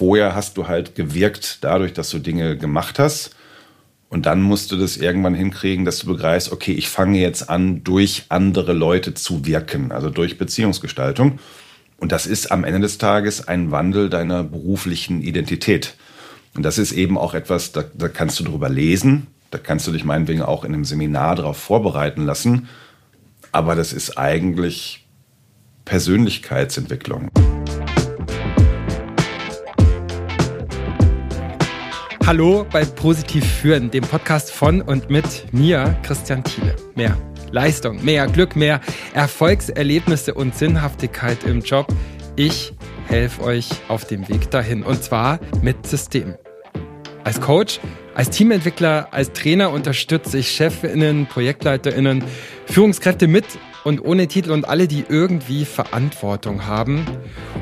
vorher hast du halt gewirkt dadurch, dass du Dinge gemacht hast. Und dann musst du das irgendwann hinkriegen, dass du begreifst, okay, ich fange jetzt an, durch andere Leute zu wirken, also durch Beziehungsgestaltung. Und das ist am Ende des Tages ein Wandel deiner beruflichen Identität. Und das ist eben auch etwas, da, da kannst du drüber lesen, da kannst du dich meinetwegen auch in einem Seminar darauf vorbereiten lassen. Aber das ist eigentlich Persönlichkeitsentwicklung. Hallo bei Positiv Führen, dem Podcast von und mit mir, Christian Thiele. Mehr Leistung, mehr Glück, mehr Erfolgserlebnisse und Sinnhaftigkeit im Job. Ich helfe euch auf dem Weg dahin und zwar mit Systemen. Als Coach, als Teamentwickler, als Trainer unterstütze ich Chefinnen, Projektleiterinnen, Führungskräfte mit und ohne Titel und alle, die irgendwie Verantwortung haben.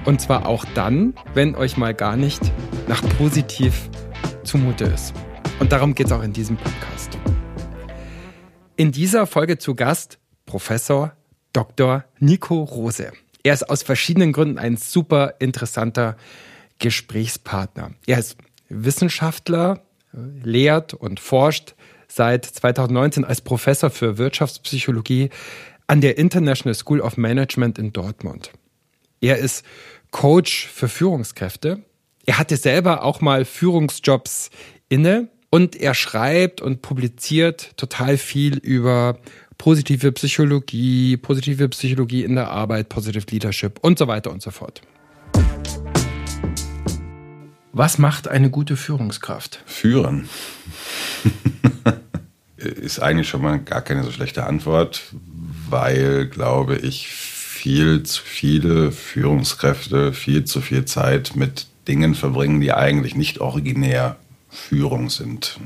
Und zwar auch dann, wenn euch mal gar nicht nach positiv zumute ist. Und darum geht es auch in diesem Podcast. In dieser Folge zu Gast Professor Dr. Nico Rose. Er ist aus verschiedenen Gründen ein super interessanter Gesprächspartner. Er ist Wissenschaftler, lehrt und forscht seit 2019 als Professor für Wirtschaftspsychologie an der International School of Management in Dortmund. Er ist Coach für Führungskräfte er hatte selber auch mal Führungsjobs inne und er schreibt und publiziert total viel über positive Psychologie, positive Psychologie in der Arbeit, Positive Leadership und so weiter und so fort. Was macht eine gute Führungskraft? Führen. Ist eigentlich schon mal gar keine so schlechte Antwort, weil, glaube ich, viel zu viele Führungskräfte viel zu viel Zeit mit Dingen verbringen, die eigentlich nicht originär Führung sind.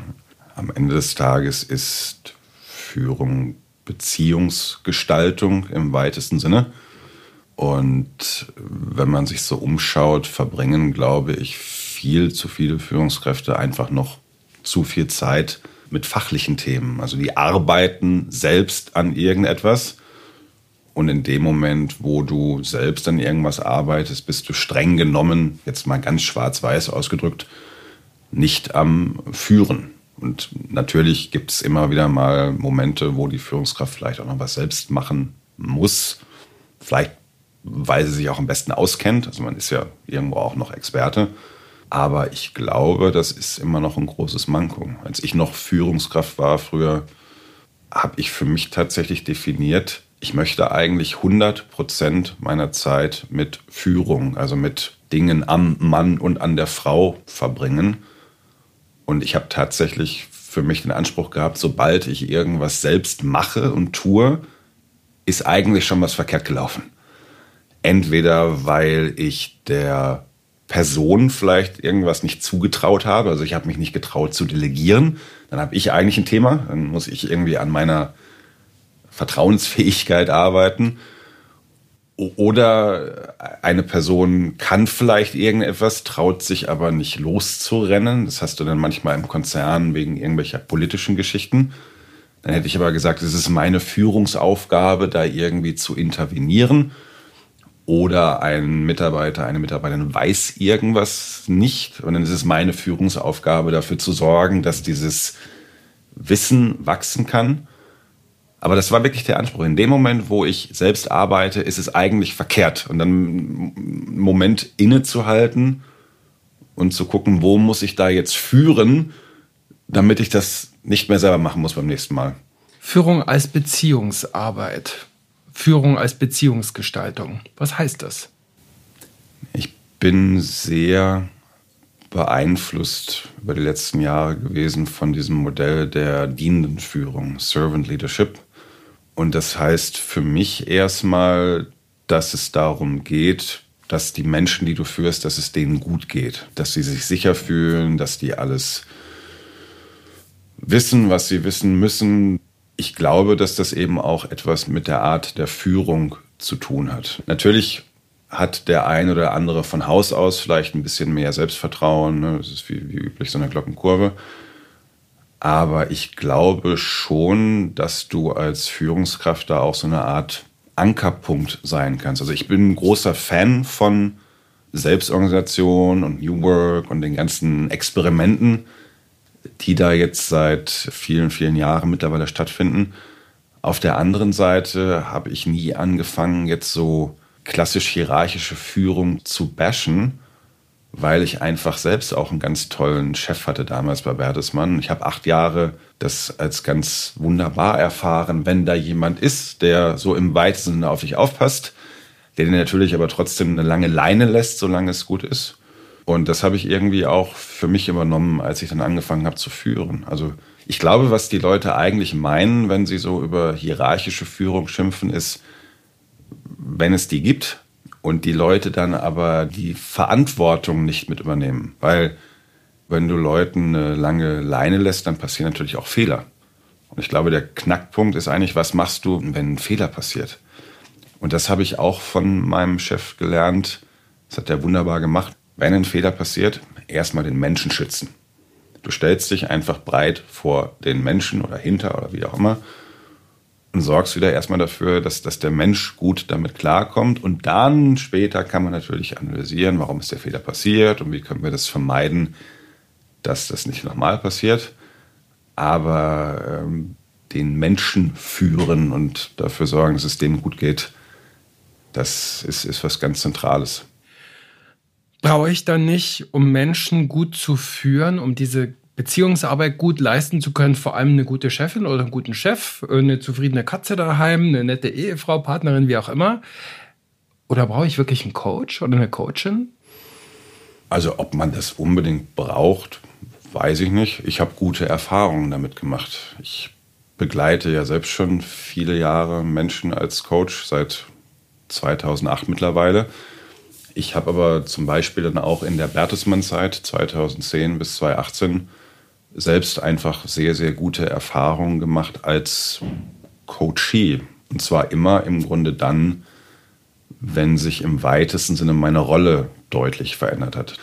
Am Ende des Tages ist Führung Beziehungsgestaltung im weitesten Sinne. Und wenn man sich so umschaut, verbringen, glaube ich, viel zu viele Führungskräfte einfach noch zu viel Zeit mit fachlichen Themen. Also die arbeiten selbst an irgendetwas und in dem Moment, wo du selbst an irgendwas arbeitest, bist du streng genommen, jetzt mal ganz schwarz-weiß ausgedrückt, nicht am Führen. Und natürlich gibt es immer wieder mal Momente, wo die Führungskraft vielleicht auch noch was selbst machen muss. Vielleicht, weil sie sich auch am besten auskennt. Also man ist ja irgendwo auch noch Experte. Aber ich glaube, das ist immer noch ein großes Manko. Als ich noch Führungskraft war früher, habe ich für mich tatsächlich definiert, ich möchte eigentlich 100 Prozent meiner Zeit mit Führung, also mit Dingen am Mann und an der Frau verbringen. Und ich habe tatsächlich für mich den Anspruch gehabt, sobald ich irgendwas selbst mache und tue, ist eigentlich schon was verkehrt gelaufen. Entweder weil ich der Person vielleicht irgendwas nicht zugetraut habe, also ich habe mich nicht getraut zu delegieren, dann habe ich eigentlich ein Thema, dann muss ich irgendwie an meiner Vertrauensfähigkeit arbeiten. Oder eine Person kann vielleicht irgendetwas, traut sich aber nicht loszurennen. Das hast du dann manchmal im Konzern wegen irgendwelcher politischen Geschichten. Dann hätte ich aber gesagt, es ist meine Führungsaufgabe, da irgendwie zu intervenieren. Oder ein Mitarbeiter, eine Mitarbeiterin weiß irgendwas nicht. Und dann ist es meine Führungsaufgabe, dafür zu sorgen, dass dieses Wissen wachsen kann. Aber das war wirklich der Anspruch. In dem Moment, wo ich selbst arbeite, ist es eigentlich verkehrt. Und dann einen Moment innezuhalten und zu gucken, wo muss ich da jetzt führen, damit ich das nicht mehr selber machen muss beim nächsten Mal. Führung als Beziehungsarbeit. Führung als Beziehungsgestaltung. Was heißt das? Ich bin sehr beeinflusst über die letzten Jahre gewesen von diesem Modell der dienenden Führung, Servant Leadership. Und das heißt für mich erstmal, dass es darum geht, dass die Menschen, die du führst, dass es denen gut geht, dass sie sich sicher fühlen, dass die alles wissen, was sie wissen müssen. Ich glaube, dass das eben auch etwas mit der Art der Führung zu tun hat. Natürlich hat der ein oder andere von Haus aus vielleicht ein bisschen mehr Selbstvertrauen. Ne? Das ist wie, wie üblich so eine Glockenkurve. Aber ich glaube schon, dass du als Führungskraft da auch so eine Art Ankerpunkt sein kannst. Also ich bin ein großer Fan von Selbstorganisation und New Work und den ganzen Experimenten, die da jetzt seit vielen, vielen Jahren mittlerweile stattfinden. Auf der anderen Seite habe ich nie angefangen, jetzt so klassisch hierarchische Führung zu bashen, weil ich einfach selbst auch einen ganz tollen Chef hatte damals bei Bertelsmann. Ich habe acht Jahre das als ganz wunderbar erfahren, wenn da jemand ist, der so im weitesten Sinne auf dich aufpasst, der dir natürlich aber trotzdem eine lange Leine lässt, solange es gut ist. Und das habe ich irgendwie auch für mich übernommen, als ich dann angefangen habe zu führen. Also ich glaube, was die Leute eigentlich meinen, wenn sie so über hierarchische Führung schimpfen, ist, wenn es die gibt und die Leute dann aber die Verantwortung nicht mit übernehmen. Weil wenn du Leuten eine lange Leine lässt, dann passieren natürlich auch Fehler. Und ich glaube, der Knackpunkt ist eigentlich, was machst du, wenn ein Fehler passiert? Und das habe ich auch von meinem Chef gelernt. Das hat er wunderbar gemacht. Wenn ein Fehler passiert, erstmal den Menschen schützen. Du stellst dich einfach breit vor den Menschen oder hinter oder wie auch immer sorgst wieder erstmal dafür, dass, dass der Mensch gut damit klarkommt. Und dann später kann man natürlich analysieren, warum ist der Fehler passiert und wie können wir das vermeiden, dass das nicht nochmal passiert. Aber ähm, den Menschen führen und dafür sorgen, dass es denen gut geht, das ist, ist was ganz Zentrales. Brauche ich dann nicht, um Menschen gut zu führen, um diese Beziehungsarbeit gut leisten zu können, vor allem eine gute Chefin oder einen guten Chef, eine zufriedene Katze daheim, eine nette Ehefrau, Partnerin, wie auch immer? Oder brauche ich wirklich einen Coach oder eine Coachin? Also ob man das unbedingt braucht, weiß ich nicht. Ich habe gute Erfahrungen damit gemacht. Ich begleite ja selbst schon viele Jahre Menschen als Coach, seit 2008 mittlerweile. Ich habe aber zum Beispiel dann auch in der Bertelsmann-Zeit 2010 bis 2018 selbst einfach sehr, sehr gute Erfahrungen gemacht als Coachee. Und zwar immer im Grunde dann, wenn sich im weitesten Sinne meine Rolle deutlich verändert hat.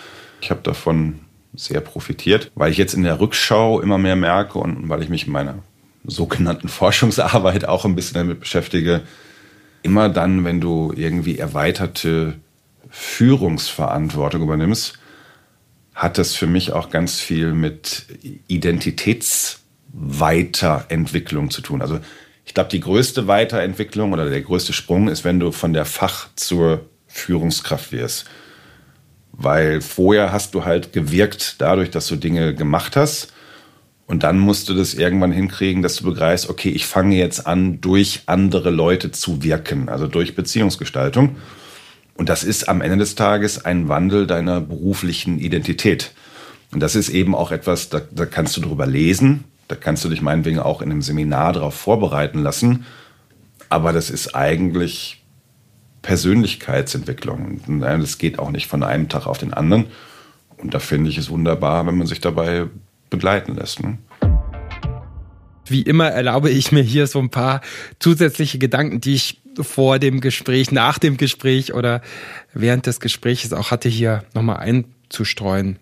Ich habe davon sehr profitiert, weil ich jetzt in der Rückschau immer mehr merke und weil ich mich in meiner sogenannten Forschungsarbeit auch ein bisschen damit beschäftige, immer dann, wenn du irgendwie erweiterte Führungsverantwortung übernimmst, hat das für mich auch ganz viel mit Identitätsweiterentwicklung zu tun. Also ich glaube, die größte Weiterentwicklung oder der größte Sprung ist, wenn du von der Fach zur Führungskraft wirst. Weil vorher hast du halt gewirkt dadurch, dass du Dinge gemacht hast. Und dann musst du das irgendwann hinkriegen, dass du begreifst, okay, ich fange jetzt an, durch andere Leute zu wirken, also durch Beziehungsgestaltung. Und das ist am Ende des Tages ein Wandel deiner beruflichen Identität. Und das ist eben auch etwas, da, da kannst du drüber lesen, da kannst du dich meinetwegen auch in einem Seminar darauf vorbereiten lassen. Aber das ist eigentlich Persönlichkeitsentwicklung. Und das geht auch nicht von einem Tag auf den anderen. Und da finde ich es wunderbar, wenn man sich dabei begleiten lässt. Ne? Wie immer erlaube ich mir hier so ein paar zusätzliche Gedanken, die ich vor dem Gespräch, nach dem Gespräch oder während des Gesprächs auch hatte, hier nochmal einzustreuen.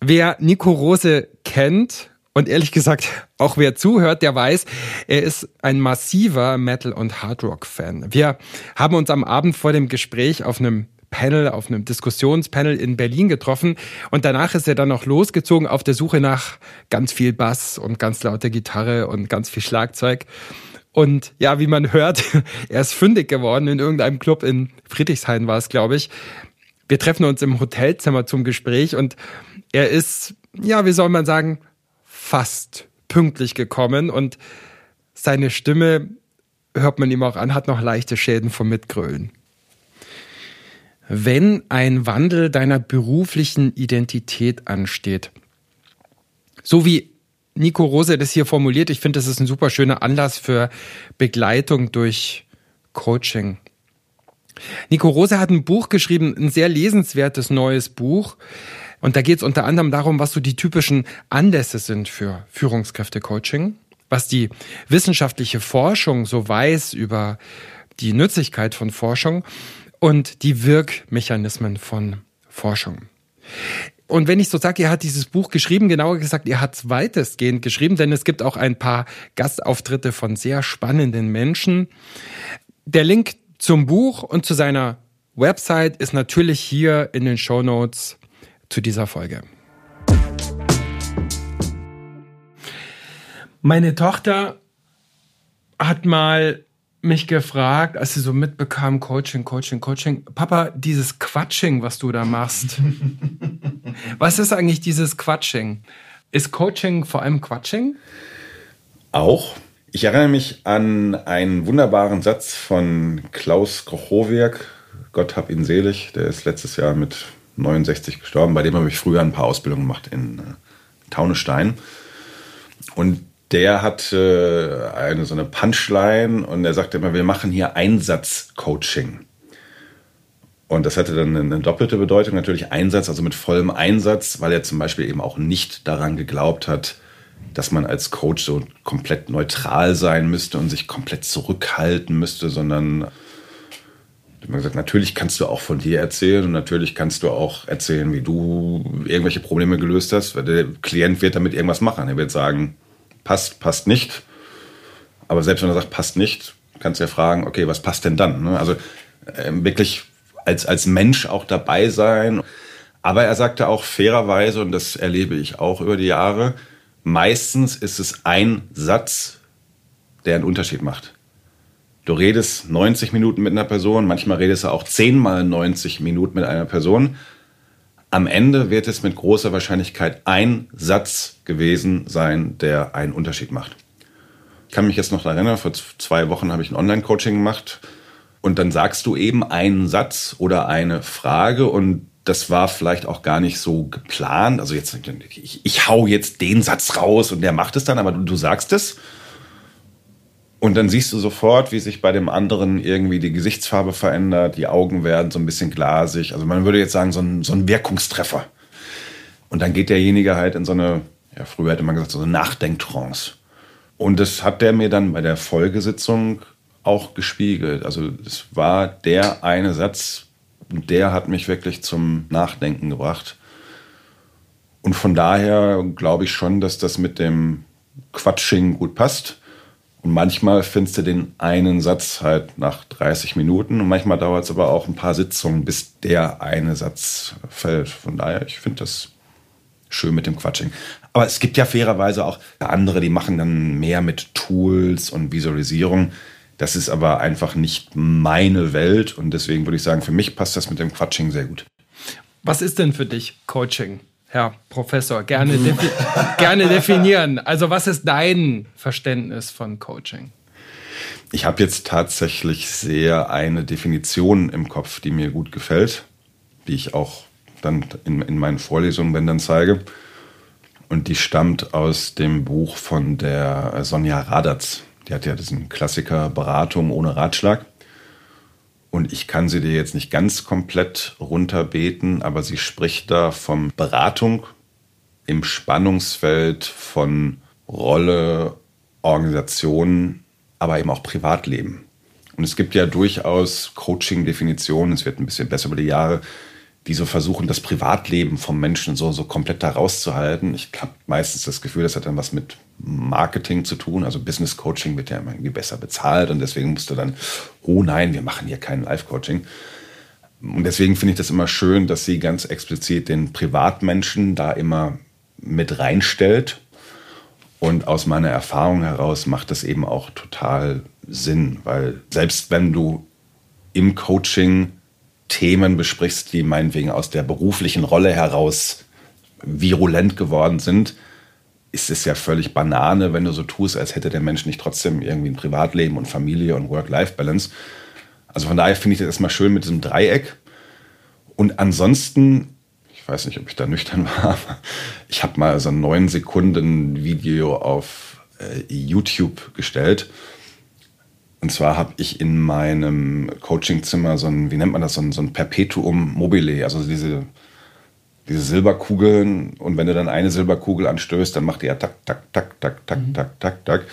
Wer Nico Rose kennt und ehrlich gesagt auch wer zuhört, der weiß, er ist ein massiver Metal- und Hardrock-Fan. Wir haben uns am Abend vor dem Gespräch auf einem Panel, auf einem Diskussionspanel in Berlin getroffen und danach ist er dann noch losgezogen auf der Suche nach ganz viel Bass und ganz lauter Gitarre und ganz viel Schlagzeug. Und ja, wie man hört, er ist fündig geworden in irgendeinem Club in Friedrichshain war es, glaube ich. Wir treffen uns im Hotelzimmer zum Gespräch und er ist, ja, wie soll man sagen, fast pünktlich gekommen und seine Stimme, hört man ihm auch an, hat noch leichte Schäden vom Mitgrölen. Wenn ein Wandel deiner beruflichen Identität ansteht, so wie Nico Rose das hier formuliert. Ich finde, das ist ein super schöner Anlass für Begleitung durch Coaching. Nico Rose hat ein Buch geschrieben, ein sehr lesenswertes neues Buch. Und da geht es unter anderem darum, was so die typischen Anlässe sind für Führungskräfte-Coaching, was die wissenschaftliche Forschung so weiß über die Nützlichkeit von Forschung und die Wirkmechanismen von Forschung. Und wenn ich so sage, er hat dieses Buch geschrieben, genauer gesagt, er hat es weitestgehend geschrieben, denn es gibt auch ein paar Gastauftritte von sehr spannenden Menschen. Der Link zum Buch und zu seiner Website ist natürlich hier in den Show Notes zu dieser Folge. Meine Tochter hat mal mich gefragt, als sie so mitbekam, Coaching, Coaching, Coaching, Papa, dieses Quatsching, was du da machst. was ist eigentlich dieses Quatsching? Ist Coaching vor allem Quatsching? Auch. Ich erinnere mich an einen wunderbaren Satz von Klaus Krochowiak. Gott hab ihn selig. Der ist letztes Jahr mit 69 gestorben. Bei dem habe ich früher ein paar Ausbildungen gemacht in äh, Taunestein. Und der hat äh, eine so eine Punchline und er sagte immer, wir machen hier Einsatzcoaching. Und das hatte dann eine doppelte Bedeutung, natürlich Einsatz, also mit vollem Einsatz, weil er zum Beispiel eben auch nicht daran geglaubt hat, dass man als Coach so komplett neutral sein müsste und sich komplett zurückhalten müsste, sondern man gesagt, natürlich kannst du auch von dir erzählen und natürlich kannst du auch erzählen, wie du irgendwelche Probleme gelöst hast, weil der Klient wird damit irgendwas machen. Er wird sagen, passt, passt nicht. Aber selbst wenn er sagt, passt nicht, kannst du ja fragen, okay, was passt denn dann? Ne? Also äh, wirklich als, als Mensch auch dabei sein. Aber er sagte auch fairerweise, und das erlebe ich auch über die Jahre, meistens ist es ein Satz, der einen Unterschied macht. Du redest 90 Minuten mit einer Person, manchmal redest du auch zehnmal 90 Minuten mit einer Person. Am Ende wird es mit großer Wahrscheinlichkeit ein Satz gewesen sein, der einen Unterschied macht. Ich kann mich jetzt noch erinnern, vor zwei Wochen habe ich ein Online-Coaching gemacht und dann sagst du eben einen Satz oder eine Frage und das war vielleicht auch gar nicht so geplant. Also jetzt, ich, ich hau jetzt den Satz raus und der macht es dann, aber du, du sagst es. Und dann siehst du sofort, wie sich bei dem anderen irgendwie die Gesichtsfarbe verändert, die Augen werden so ein bisschen glasig. Also man würde jetzt sagen, so ein, so ein Wirkungstreffer. Und dann geht derjenige halt in so eine, ja, früher hätte man gesagt, so eine Nachdenktrance. Und das hat der mir dann bei der Folgesitzung auch gespiegelt. Also es war der eine Satz, der hat mich wirklich zum Nachdenken gebracht. Und von daher glaube ich schon, dass das mit dem Quatsching gut passt. Und manchmal findest du den einen Satz halt nach 30 Minuten und manchmal dauert es aber auch ein paar Sitzungen, bis der eine Satz fällt. Von daher, ich finde das schön mit dem Quatsching. Aber es gibt ja fairerweise auch andere, die machen dann mehr mit Tools und Visualisierung. Das ist aber einfach nicht meine Welt und deswegen würde ich sagen, für mich passt das mit dem Quatsching sehr gut. Was ist denn für dich Coaching? Herr Professor, gerne, defi gerne definieren. Also was ist dein Verständnis von Coaching? Ich habe jetzt tatsächlich sehr eine Definition im Kopf, die mir gut gefällt, die ich auch dann in, in meinen Vorlesungen, wenn dann zeige. Und die stammt aus dem Buch von der Sonja Radatz. Die hat ja diesen Klassiker Beratung ohne Ratschlag. Und ich kann sie dir jetzt nicht ganz komplett runterbeten, aber sie spricht da von Beratung im Spannungsfeld von Rolle, Organisation, aber eben auch Privatleben. Und es gibt ja durchaus Coaching-Definitionen, es wird ein bisschen besser über die Jahre, die so versuchen, das Privatleben vom Menschen so, so komplett da rauszuhalten. Ich habe meistens das Gefühl, das hat dann was mit Marketing zu tun. Also Business Coaching wird ja immer irgendwie besser bezahlt und deswegen musst du dann, oh nein, wir machen hier kein Live-Coaching. Und deswegen finde ich das immer schön, dass sie ganz explizit den Privatmenschen da immer mit reinstellt. Und aus meiner Erfahrung heraus macht das eben auch total Sinn, weil selbst wenn du im Coaching Themen besprichst, die meinetwegen aus der beruflichen Rolle heraus virulent geworden sind, ist es ja völlig Banane, wenn du so tust, als hätte der Mensch nicht trotzdem irgendwie ein Privatleben und Familie und Work-Life-Balance. Also von daher finde ich das erstmal schön mit diesem Dreieck. Und ansonsten, ich weiß nicht, ob ich da nüchtern war, ich habe mal so ein neun Sekunden Video auf äh, YouTube gestellt und zwar habe ich in meinem Coachingzimmer so ein, wie nennt man das, so ein, so ein Perpetuum mobile, also diese, diese Silberkugeln. Und wenn du dann eine Silberkugel anstößt, dann macht die ja tak, tak, tak, tak, tak, mhm. tak, tak, tak.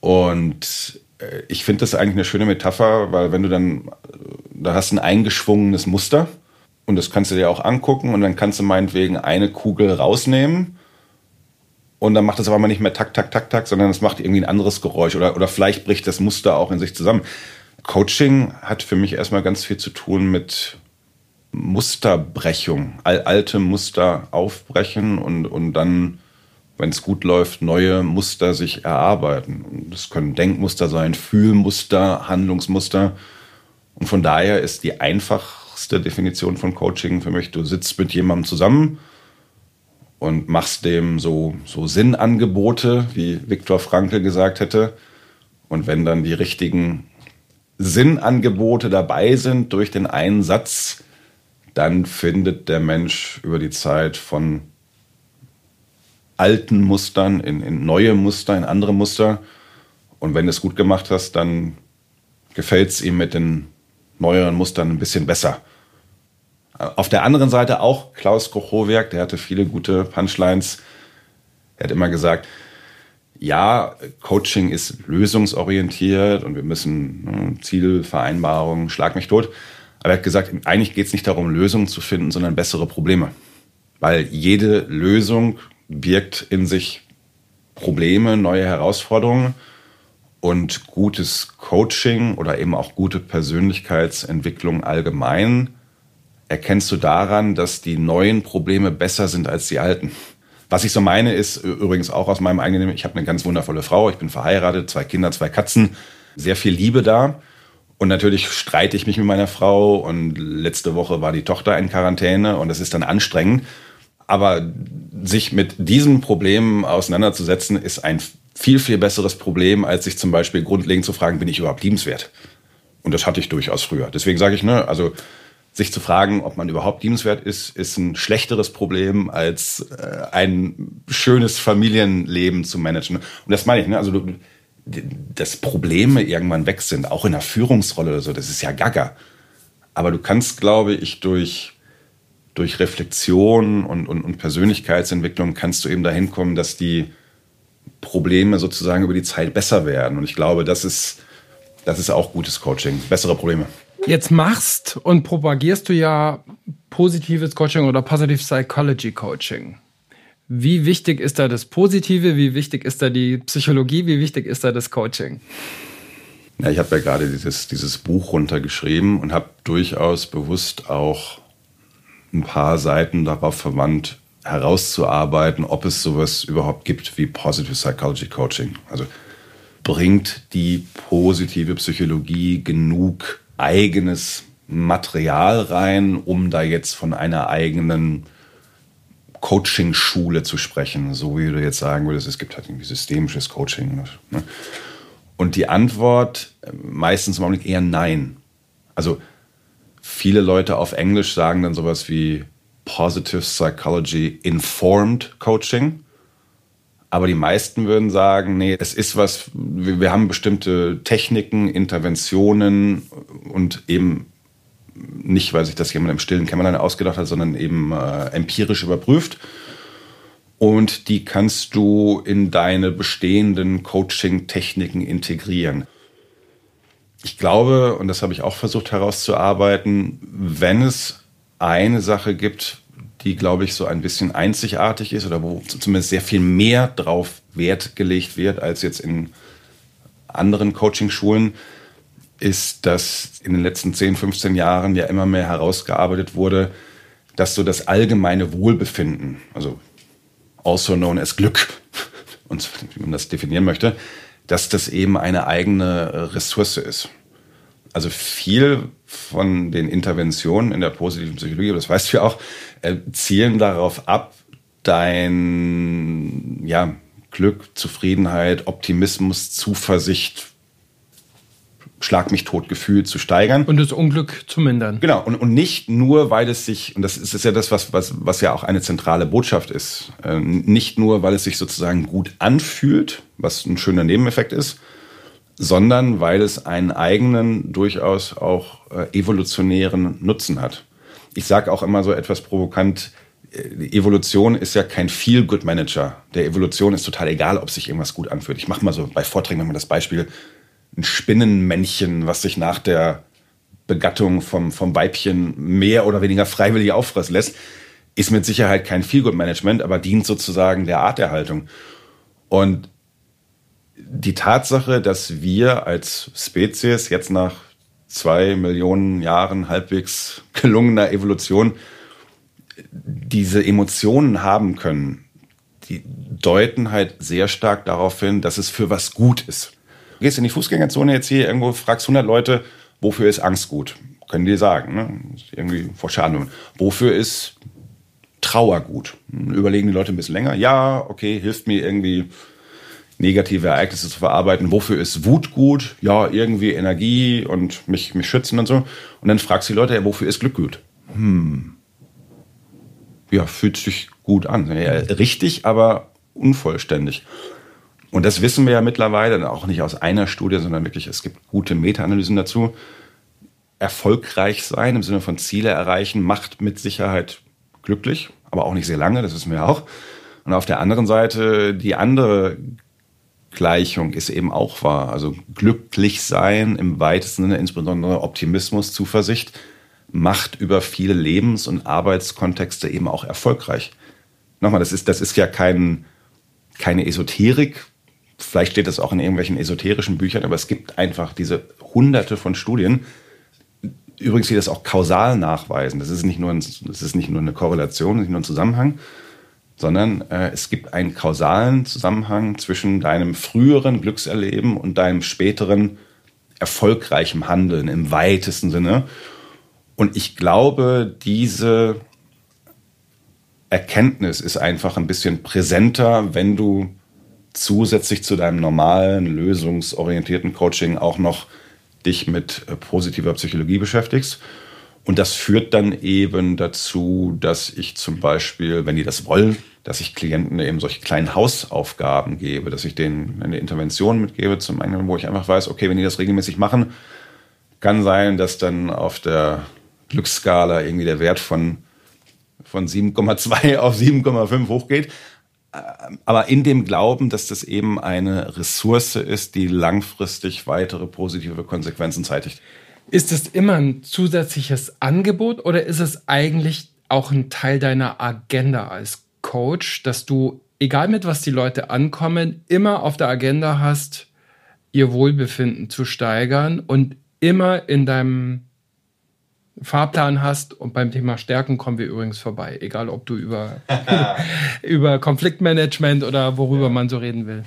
Und äh, ich finde das eigentlich eine schöne Metapher, weil wenn du dann, da hast ein eingeschwungenes Muster und das kannst du dir auch angucken und dann kannst du meinetwegen eine Kugel rausnehmen und dann macht es aber mal nicht mehr tak, tak, tak, tak, sondern es macht irgendwie ein anderes Geräusch oder, oder vielleicht bricht das Muster auch in sich zusammen. Coaching hat für mich erstmal ganz viel zu tun mit Musterbrechung, alte Muster aufbrechen und, und dann, wenn es gut läuft, neue Muster sich erarbeiten. Das können Denkmuster sein, Fühlmuster, Handlungsmuster. Und von daher ist die einfachste Definition von Coaching für mich, du sitzt mit jemandem zusammen und machst dem so, so Sinnangebote, wie Viktor Frankl gesagt hätte. Und wenn dann die richtigen Sinnangebote dabei sind durch den einen Satz, dann findet der Mensch über die Zeit von alten Mustern in, in neue Muster, in andere Muster. Und wenn du es gut gemacht hast, dann gefällt es ihm mit den neueren Mustern ein bisschen besser. Auf der anderen Seite auch Klaus Kochowiak, der hatte viele gute Punchlines. Er hat immer gesagt, ja, Coaching ist lösungsorientiert und wir müssen ne, Zielvereinbarungen, schlag mich tot. Aber er hat gesagt, eigentlich geht es nicht darum, Lösungen zu finden, sondern bessere Probleme. Weil jede Lösung birgt in sich Probleme, neue Herausforderungen. Und gutes Coaching oder eben auch gute Persönlichkeitsentwicklung allgemein erkennst du daran, dass die neuen Probleme besser sind als die alten. Was ich so meine, ist übrigens auch aus meinem eigenen, ich habe eine ganz wundervolle Frau, ich bin verheiratet, zwei Kinder, zwei Katzen, sehr viel Liebe da. Und natürlich streite ich mich mit meiner Frau und letzte Woche war die Tochter in Quarantäne und das ist dann anstrengend. Aber sich mit diesen Problemen auseinanderzusetzen, ist ein viel, viel besseres Problem, als sich zum Beispiel grundlegend zu fragen, bin ich überhaupt liebenswert? Und das hatte ich durchaus früher. Deswegen sage ich, ne, also sich zu fragen, ob man überhaupt liebenswert ist, ist ein schlechteres Problem, als äh, ein schönes Familienleben zu managen. Und das meine ich, ne? Also du, dass Probleme irgendwann weg sind, auch in der Führungsrolle oder so, das ist ja gaga. Aber du kannst, glaube ich, durch, durch Reflexion und, und, und Persönlichkeitsentwicklung kannst du eben dahin kommen, dass die Probleme sozusagen über die Zeit besser werden. Und ich glaube, das ist, das ist auch gutes Coaching, bessere Probleme. Jetzt machst und propagierst du ja positives Coaching oder Positive Psychology Coaching. Wie wichtig ist da das Positive? Wie wichtig ist da die Psychologie? Wie wichtig ist da das Coaching? Ja, ich habe ja gerade dieses, dieses Buch runtergeschrieben und habe durchaus bewusst auch ein paar Seiten darauf verwandt, herauszuarbeiten, ob es sowas überhaupt gibt wie Positive Psychology Coaching. Also bringt die positive Psychologie genug eigenes Material rein, um da jetzt von einer eigenen Coaching-Schule zu sprechen, so wie du jetzt sagen würdest, es gibt halt irgendwie systemisches Coaching. Ne? Und die Antwort äh, meistens im Augenblick eher nein. Also viele Leute auf Englisch sagen dann sowas wie Positive Psychology Informed Coaching. Aber die meisten würden sagen, nee, es ist was, wir haben bestimmte Techniken, Interventionen und eben nicht, weil sich das jemand im stillen Kämmerlein ausgedacht hat, sondern eben äh, empirisch überprüft. Und die kannst du in deine bestehenden Coaching-Techniken integrieren. Ich glaube, und das habe ich auch versucht herauszuarbeiten, wenn es eine Sache gibt, die, glaube ich, so ein bisschen einzigartig ist oder wo zumindest sehr viel mehr drauf Wert gelegt wird als jetzt in anderen Coaching-Schulen, ist, dass in den letzten 10, 15 Jahren ja immer mehr herausgearbeitet wurde, dass so das allgemeine Wohlbefinden, also also known as Glück, und wie man das definieren möchte, dass das eben eine eigene Ressource ist. Also viel von den Interventionen in der positiven Psychologie, das weißt du ja auch, äh, zielen darauf ab, dein ja, Glück, Zufriedenheit, Optimismus, Zuversicht, Schlag mich tot Gefühl zu steigern. Und das Unglück zu mindern. Genau. Und, und nicht nur, weil es sich, und das ist, ist ja das, was, was, was ja auch eine zentrale Botschaft ist, äh, nicht nur, weil es sich sozusagen gut anfühlt, was ein schöner Nebeneffekt ist, sondern weil es einen eigenen, durchaus auch äh, evolutionären Nutzen hat. Ich sage auch immer so etwas provokant, äh, die Evolution ist ja kein Feel-Good-Manager. Der Evolution ist total egal, ob sich irgendwas gut anfühlt. Ich mache mal so bei Vorträgen immer das Beispiel, ein Spinnenmännchen, was sich nach der Begattung vom, vom Weibchen mehr oder weniger freiwillig auffressen lässt, ist mit Sicherheit kein Feelgood-Management, aber dient sozusagen der Arterhaltung. Und die Tatsache, dass wir als Spezies jetzt nach zwei Millionen Jahren halbwegs gelungener Evolution diese Emotionen haben können, die deuten halt sehr stark darauf hin, dass es für was gut ist. Du gehst in die Fußgängerzone jetzt hier irgendwo, fragst 100 Leute, wofür ist Angst gut? Können die sagen, ne? Irgendwie vor Schaden. Wofür ist Trauer gut? Überlegen die Leute ein bisschen länger. Ja, okay, hilft mir irgendwie negative Ereignisse zu verarbeiten. Wofür ist Wut gut? Ja, irgendwie Energie und mich, mich schützen und so. Und dann fragst du die Leute, ja, wofür ist Glück gut? Hm. Ja, fühlt sich gut an. Ja, richtig, aber unvollständig. Und das wissen wir ja mittlerweile, auch nicht aus einer Studie, sondern wirklich, es gibt gute Meta-Analysen dazu. Erfolgreich sein im Sinne von Ziele erreichen macht mit Sicherheit glücklich, aber auch nicht sehr lange, das wissen wir auch. Und auf der anderen Seite die andere Gleichung ist eben auch wahr. Also glücklich sein im weitesten Sinne, insbesondere Optimismus, Zuversicht, macht über viele Lebens- und Arbeitskontexte eben auch erfolgreich. Nochmal, das ist, das ist ja kein, keine Esoterik. Vielleicht steht das auch in irgendwelchen esoterischen Büchern, aber es gibt einfach diese hunderte von Studien. Übrigens, die das auch kausal nachweisen. Das ist nicht nur, ein, das ist nicht nur eine Korrelation, nicht nur ein Zusammenhang, sondern äh, es gibt einen kausalen Zusammenhang zwischen deinem früheren Glückserleben und deinem späteren erfolgreichen Handeln im weitesten Sinne. Und ich glaube, diese Erkenntnis ist einfach ein bisschen präsenter, wenn du zusätzlich zu deinem normalen, lösungsorientierten Coaching auch noch dich mit äh, positiver Psychologie beschäftigst. Und das führt dann eben dazu, dass ich zum Beispiel, wenn die das wollen, dass ich Klienten eben solche kleinen Hausaufgaben gebe, dass ich denen eine Intervention mitgebe, zum einen, wo ich einfach weiß, okay, wenn die das regelmäßig machen, kann sein, dass dann auf der Glücksskala irgendwie der Wert von von 7,2 auf 7,5 hochgeht. Aber in dem Glauben, dass das eben eine Ressource ist, die langfristig weitere positive Konsequenzen zeitigt. Ist es immer ein zusätzliches Angebot oder ist es eigentlich auch ein Teil deiner Agenda als Coach, dass du, egal mit was die Leute ankommen, immer auf der Agenda hast, ihr Wohlbefinden zu steigern und immer in deinem Fahrplan hast und beim Thema Stärken kommen wir übrigens vorbei, egal ob du über, über Konfliktmanagement oder worüber ja. man so reden will.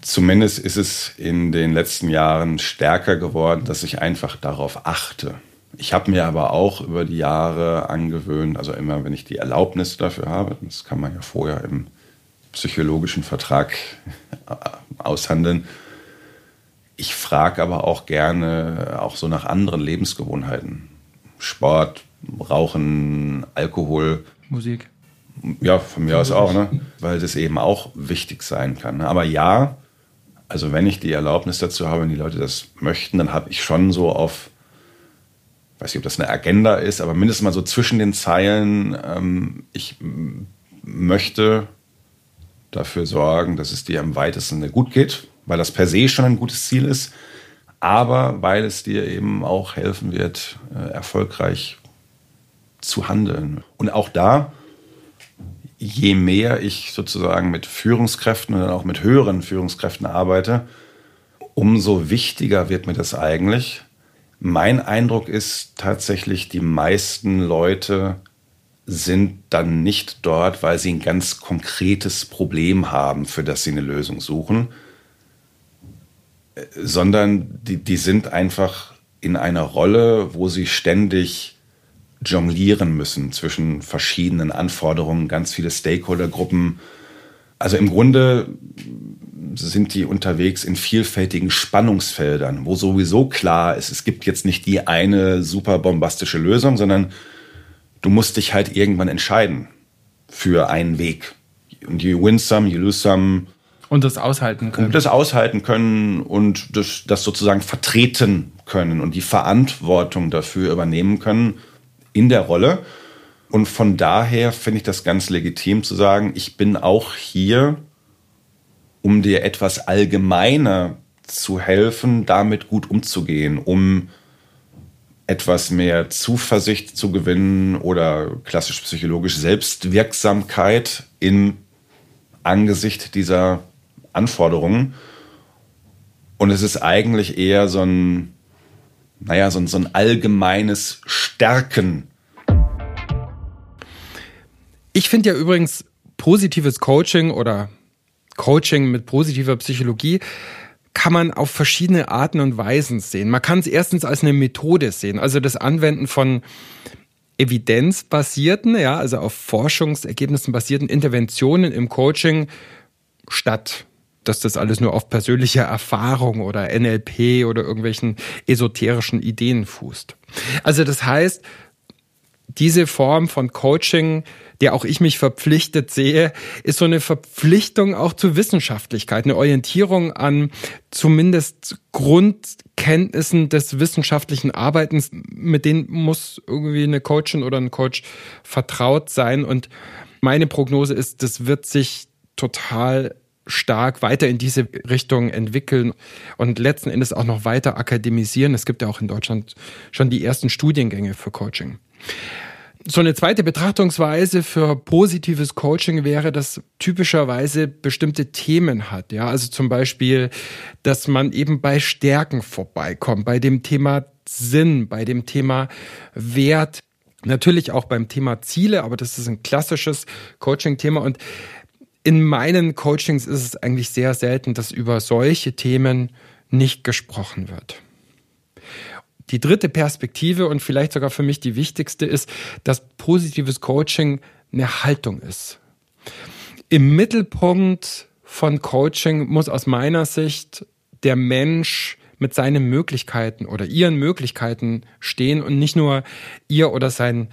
Zumindest ist es in den letzten Jahren stärker geworden, dass ich einfach darauf achte. Ich habe mir aber auch über die Jahre angewöhnt, also immer, wenn ich die Erlaubnis dafür habe, das kann man ja vorher im psychologischen Vertrag aushandeln, ich frage aber auch gerne auch so nach anderen Lebensgewohnheiten. Sport, Rauchen, Alkohol. Musik. Ja, von mir aus auch, ne? weil das eben auch wichtig sein kann. Ne? Aber ja, also wenn ich die Erlaubnis dazu habe, wenn die Leute das möchten, dann habe ich schon so auf, weiß nicht, ob das eine Agenda ist, aber mindestens mal so zwischen den Zeilen, ähm, ich möchte dafür sorgen, dass es dir am weitesten gut geht weil das per se schon ein gutes Ziel ist, aber weil es dir eben auch helfen wird, äh, erfolgreich zu handeln. Und auch da, je mehr ich sozusagen mit Führungskräften und dann auch mit höheren Führungskräften arbeite, umso wichtiger wird mir das eigentlich. Mein Eindruck ist tatsächlich, die meisten Leute sind dann nicht dort, weil sie ein ganz konkretes Problem haben, für das sie eine Lösung suchen, sondern die, die sind einfach in einer Rolle, wo sie ständig jonglieren müssen zwischen verschiedenen Anforderungen, ganz viele Stakeholdergruppen. Also im Grunde sind die unterwegs in vielfältigen Spannungsfeldern, wo sowieso klar ist, es gibt jetzt nicht die eine super bombastische Lösung, sondern du musst dich halt irgendwann entscheiden für einen Weg. Und you win some, you lose some, und das aushalten können. Und das aushalten können und das, das sozusagen vertreten können und die Verantwortung dafür übernehmen können in der Rolle. Und von daher finde ich das ganz legitim zu sagen, ich bin auch hier, um dir etwas allgemeiner zu helfen, damit gut umzugehen, um etwas mehr Zuversicht zu gewinnen oder klassisch psychologisch Und es ist eigentlich eher so ein, naja, so ein, so ein allgemeines Stärken. Ich finde ja übrigens positives Coaching oder Coaching mit positiver Psychologie kann man auf verschiedene Arten und Weisen sehen. Man kann es erstens als eine Methode sehen, also das Anwenden von evidenzbasierten, ja, also auf Forschungsergebnissen basierten Interventionen im Coaching statt dass das alles nur auf persönlicher Erfahrung oder NLP oder irgendwelchen esoterischen Ideen fußt. Also das heißt, diese Form von Coaching, der auch ich mich verpflichtet sehe, ist so eine Verpflichtung auch zur Wissenschaftlichkeit, eine Orientierung an zumindest Grundkenntnissen des wissenschaftlichen Arbeitens, mit denen muss irgendwie eine Coachin oder ein Coach vertraut sein. Und meine Prognose ist, das wird sich total stark weiter in diese Richtung entwickeln und letzten Endes auch noch weiter akademisieren. Es gibt ja auch in Deutschland schon die ersten Studiengänge für Coaching. So eine zweite Betrachtungsweise für positives Coaching wäre, dass typischerweise bestimmte Themen hat. Ja, also zum Beispiel, dass man eben bei Stärken vorbeikommt, bei dem Thema Sinn, bei dem Thema Wert, natürlich auch beim Thema Ziele, aber das ist ein klassisches Coaching-Thema und in meinen Coachings ist es eigentlich sehr selten, dass über solche Themen nicht gesprochen wird. Die dritte Perspektive und vielleicht sogar für mich die wichtigste ist, dass positives Coaching eine Haltung ist. Im Mittelpunkt von Coaching muss aus meiner Sicht der Mensch mit seinen Möglichkeiten oder ihren Möglichkeiten stehen und nicht nur ihr oder sein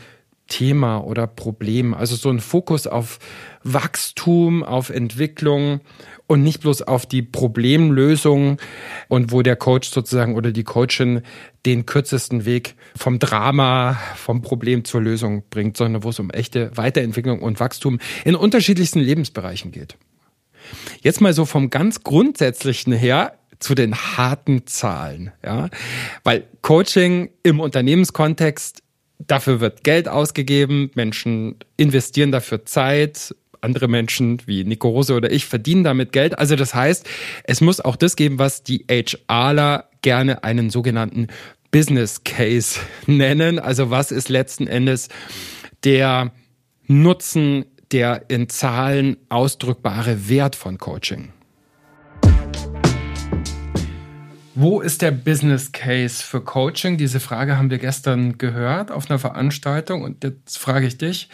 Thema oder Problem. Also so ein Fokus auf Wachstum, auf Entwicklung und nicht bloß auf die Problemlösung und wo der Coach sozusagen oder die Coachin den kürzesten Weg vom Drama, vom Problem zur Lösung bringt, sondern wo es um echte Weiterentwicklung und Wachstum in unterschiedlichsten Lebensbereichen geht. Jetzt mal so vom ganz grundsätzlichen her zu den harten Zahlen, ja, weil Coaching im Unternehmenskontext Dafür wird Geld ausgegeben, Menschen investieren dafür Zeit, andere Menschen wie Nico Rose oder ich verdienen damit Geld. Also das heißt, es muss auch das geben, was die HRler gerne einen sogenannten Business Case nennen. Also was ist letzten Endes der Nutzen, der in Zahlen ausdrückbare Wert von Coaching? Wo ist der Business Case für Coaching? Diese Frage haben wir gestern gehört auf einer Veranstaltung und jetzt frage ich dich,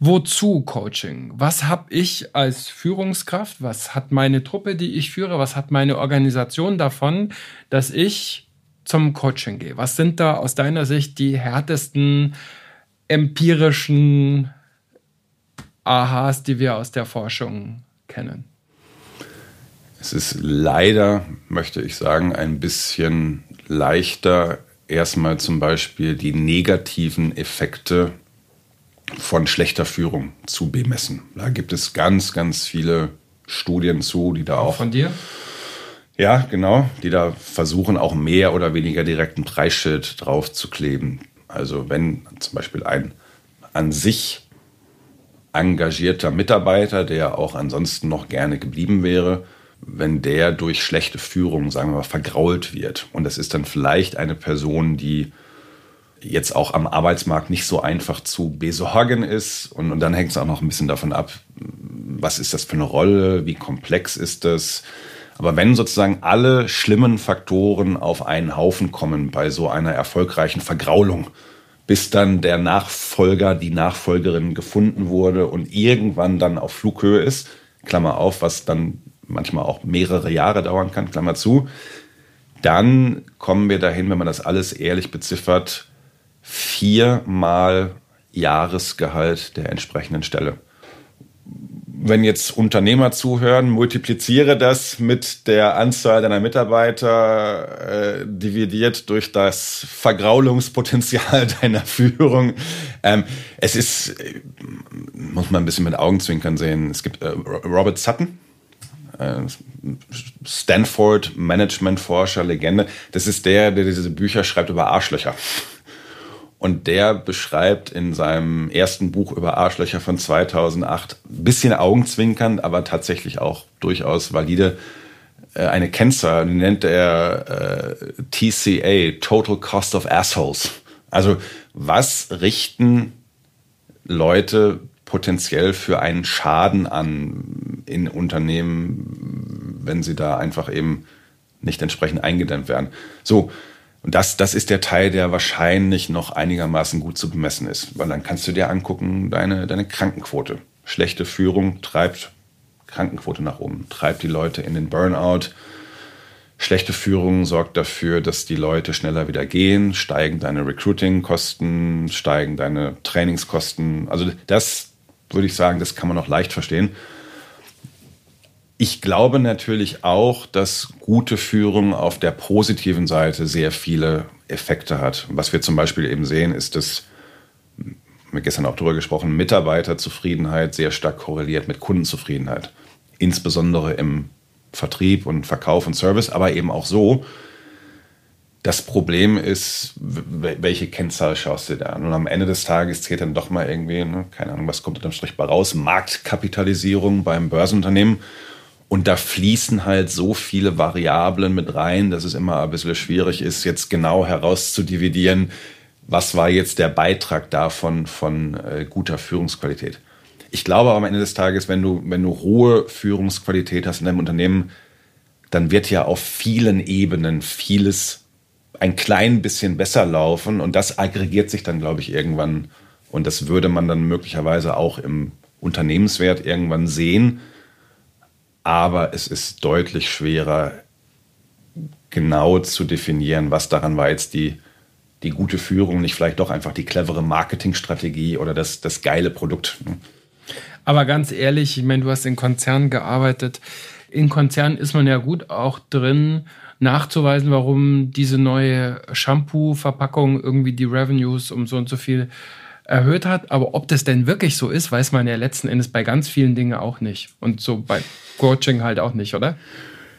wozu Coaching? Was habe ich als Führungskraft? Was hat meine Truppe, die ich führe? Was hat meine Organisation davon, dass ich zum Coaching gehe? Was sind da aus deiner Sicht die härtesten empirischen Aha's, die wir aus der Forschung kennen? Es ist leider, möchte ich sagen, ein bisschen leichter, erstmal zum Beispiel die negativen Effekte von schlechter Führung zu bemessen. Da gibt es ganz, ganz viele Studien zu, die da auch. Von dir? Ja, genau, die da versuchen, auch mehr oder weniger direkten Preisschild drauf zu kleben. Also wenn zum Beispiel ein an sich engagierter Mitarbeiter, der auch ansonsten noch gerne geblieben wäre, wenn der durch schlechte Führung, sagen wir mal, vergrault wird. Und das ist dann vielleicht eine Person, die jetzt auch am Arbeitsmarkt nicht so einfach zu besorgen ist. Und, und dann hängt es auch noch ein bisschen davon ab, was ist das für eine Rolle, wie komplex ist das. Aber wenn sozusagen alle schlimmen Faktoren auf einen Haufen kommen bei so einer erfolgreichen Vergraulung, bis dann der Nachfolger, die Nachfolgerin gefunden wurde und irgendwann dann auf Flughöhe ist, Klammer auf, was dann manchmal auch mehrere Jahre dauern kann, Klammer zu, dann kommen wir dahin, wenn man das alles ehrlich beziffert, viermal Jahresgehalt der entsprechenden Stelle. Wenn jetzt Unternehmer zuhören, multipliziere das mit der Anzahl deiner Mitarbeiter äh, dividiert durch das Vergraulungspotenzial deiner Führung. Ähm, es ist, äh, muss man ein bisschen mit Augenzwinkern sehen. Es gibt äh, Robert Sutton, äh, Stanford Management-Forscher, Legende. Das ist der, der diese Bücher schreibt über Arschlöcher. Und der beschreibt in seinem ersten Buch über Arschlöcher von 2008, ein bisschen augenzwinkernd, aber tatsächlich auch durchaus valide, äh, eine Kennzahl, die nennt er äh, TCA, Total Cost of Assholes. Also was richten Leute potenziell für einen Schaden an in Unternehmen, wenn sie da einfach eben nicht entsprechend eingedämmt werden. So, und das, das ist der Teil, der wahrscheinlich noch einigermaßen gut zu bemessen ist, weil dann kannst du dir angucken, deine, deine Krankenquote. Schlechte Führung treibt Krankenquote nach oben, treibt die Leute in den Burnout. Schlechte Führung sorgt dafür, dass die Leute schneller wieder gehen, steigen deine Recruiting-Kosten, steigen deine Trainingskosten. Also das würde ich sagen, das kann man auch leicht verstehen. Ich glaube natürlich auch, dass gute Führung auf der positiven Seite sehr viele Effekte hat. Was wir zum Beispiel eben sehen, ist, dass, wir gestern auch darüber gesprochen, Mitarbeiterzufriedenheit sehr stark korreliert mit Kundenzufriedenheit. Insbesondere im Vertrieb und Verkauf und Service, aber eben auch so, das Problem ist, welche Kennzahl schaust du dir an? Und am Ende des Tages zählt dann doch mal irgendwie, ne, keine Ahnung, was kommt unterm Strich bei raus, Marktkapitalisierung beim Börsenunternehmen. Und da fließen halt so viele Variablen mit rein, dass es immer ein bisschen schwierig ist, jetzt genau herauszudividieren, was war jetzt der Beitrag davon von äh, guter Führungsqualität. Ich glaube am Ende des Tages, wenn du, wenn du hohe Führungsqualität hast in deinem Unternehmen, dann wird ja auf vielen Ebenen vieles ein klein bisschen besser laufen und das aggregiert sich dann, glaube ich, irgendwann und das würde man dann möglicherweise auch im Unternehmenswert irgendwann sehen. Aber es ist deutlich schwerer, genau zu definieren, was daran war jetzt die, die gute Führung, nicht vielleicht doch einfach die clevere Marketingstrategie oder das, das geile Produkt. Aber ganz ehrlich, ich meine, du hast in Konzernen gearbeitet. In Konzernen ist man ja gut auch drin, nachzuweisen, warum diese neue Shampoo-Verpackung irgendwie die Revenues um so und so viel erhöht hat. Aber ob das denn wirklich so ist, weiß man ja letzten Endes bei ganz vielen Dingen auch nicht. Und so bei Coaching halt auch nicht, oder?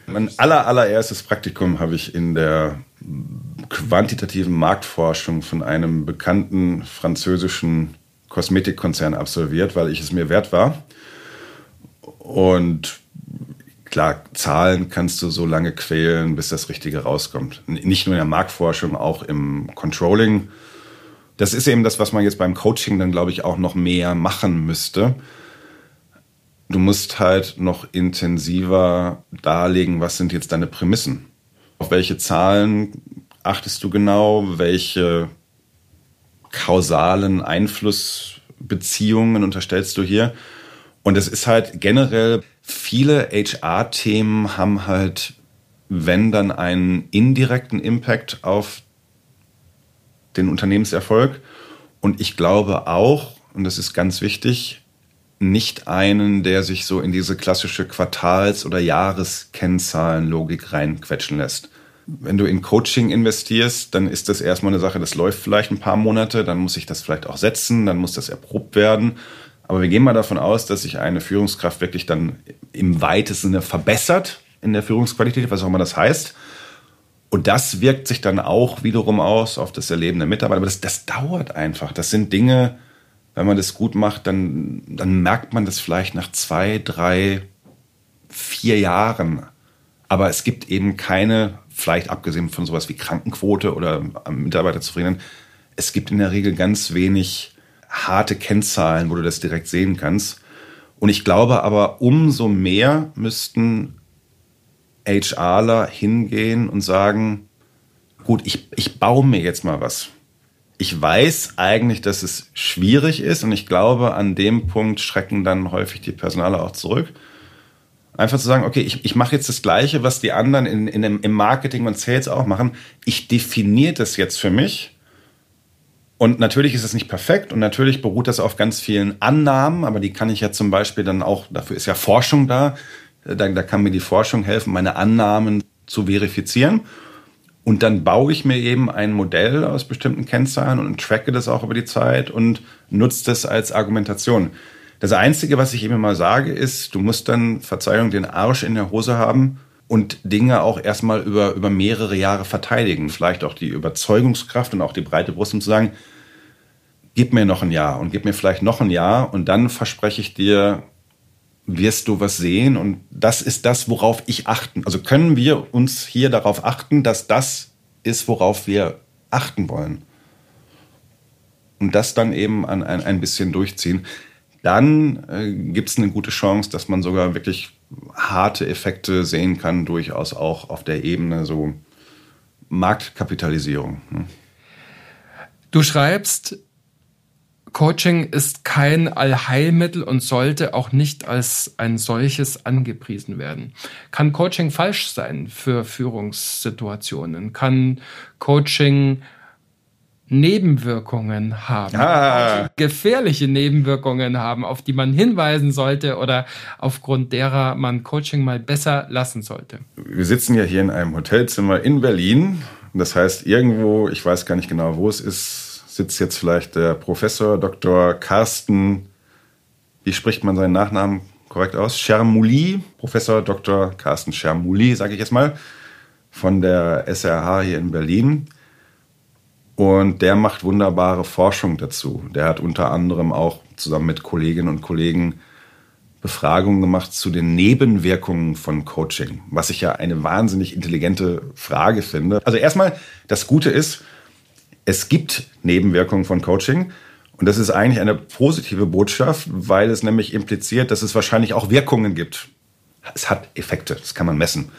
Mein aller, allererstes Praktikum habe ich in der quantitativen Marktforschung von einem bekannten französischen Kosmetikkonzern absolviert, weil ich es mir wert war. Und klar, Zahlen kannst du so lange quälen, bis das Richtige rauskommt. Nicht nur in der Marktforschung, auch im Controlling. Das ist eben das, was man jetzt beim Coaching dann, glaube ich, auch noch mehr machen müsste. Du musst halt noch intensiver darlegen, was sind jetzt deine Prämissen. Auf welche Zahlen achtest du genau? Welche kausalen Einflussbeziehungen unterstellst du hier? Und es ist halt generell viele HR-Themen haben halt, wenn dann einen indirekten Impact auf den Unternehmenserfolg. Und ich glaube auch, und das ist ganz wichtig, nicht einen, der sich so in diese klassische Quartals- oder Jahreskennzahlenlogik reinquetschen lässt. Wenn du in Coaching investierst, dann ist das erstmal eine Sache, das läuft vielleicht ein paar Monate, dann muss ich das vielleicht auch setzen, dann muss das erprobt werden. Aber wir gehen mal davon aus, dass sich eine Führungskraft wirklich dann im weitesten Sinne verbessert in der Führungsqualität, was auch immer das heißt. Und das wirkt sich dann auch wiederum aus auf das Erleben der Mitarbeiter. Aber das, das dauert einfach. Das sind Dinge, wenn man das gut macht, dann, dann merkt man das vielleicht nach zwei, drei, vier Jahren. Aber es gibt eben keine, vielleicht abgesehen von sowas wie Krankenquote oder Mitarbeiterzufriedenheit, es gibt in der Regel ganz wenig harte Kennzahlen, wo du das direkt sehen kannst. Und ich glaube aber, umso mehr müssten HRler hingehen und sagen, gut, ich, ich baue mir jetzt mal was. Ich weiß eigentlich, dass es schwierig ist und ich glaube, an dem Punkt schrecken dann häufig die Personale auch zurück. Einfach zu sagen, okay, ich, ich mache jetzt das Gleiche, was die anderen in, in im Marketing und Sales auch machen. Ich definiere das jetzt für mich und natürlich ist es nicht perfekt und natürlich beruht das auf ganz vielen Annahmen, aber die kann ich ja zum Beispiel dann auch, dafür ist ja Forschung da, da, da kann mir die Forschung helfen, meine Annahmen zu verifizieren. Und dann baue ich mir eben ein Modell aus bestimmten Kennzahlen und tracke das auch über die Zeit und nutze das als Argumentation. Das Einzige, was ich eben mal sage, ist, du musst dann, Verzeihung, den Arsch in der Hose haben und Dinge auch erstmal über, über mehrere Jahre verteidigen. Vielleicht auch die Überzeugungskraft und auch die breite Brust, um zu sagen, gib mir noch ein Jahr und gib mir vielleicht noch ein Jahr und dann verspreche ich dir, wirst du was sehen und das ist das, worauf ich achten. Also können wir uns hier darauf achten, dass das ist, worauf wir achten wollen. Und das dann eben an, ein, ein bisschen durchziehen. Dann äh, gibt es eine gute Chance, dass man sogar wirklich harte Effekte sehen kann, durchaus auch auf der Ebene so Marktkapitalisierung. Ne? Du schreibst, Coaching ist kein Allheilmittel und sollte auch nicht als ein solches angepriesen werden. Kann Coaching falsch sein für Führungssituationen? Kann Coaching Nebenwirkungen haben, ah. gefährliche Nebenwirkungen haben, auf die man hinweisen sollte oder aufgrund derer man Coaching mal besser lassen sollte. Wir sitzen ja hier in einem Hotelzimmer in Berlin. Das heißt, irgendwo, ich weiß gar nicht genau, wo es ist, sitzt jetzt vielleicht der Professor Dr. Carsten, wie spricht man seinen Nachnamen korrekt aus? Schermouli, Professor Dr. Carsten Schermouli, sage ich jetzt mal, von der SRH hier in Berlin. Und der macht wunderbare Forschung dazu. Der hat unter anderem auch zusammen mit Kolleginnen und Kollegen Befragungen gemacht zu den Nebenwirkungen von Coaching, was ich ja eine wahnsinnig intelligente Frage finde. Also erstmal, das Gute ist, es gibt Nebenwirkungen von Coaching. Und das ist eigentlich eine positive Botschaft, weil es nämlich impliziert, dass es wahrscheinlich auch Wirkungen gibt. Es hat Effekte, das kann man messen.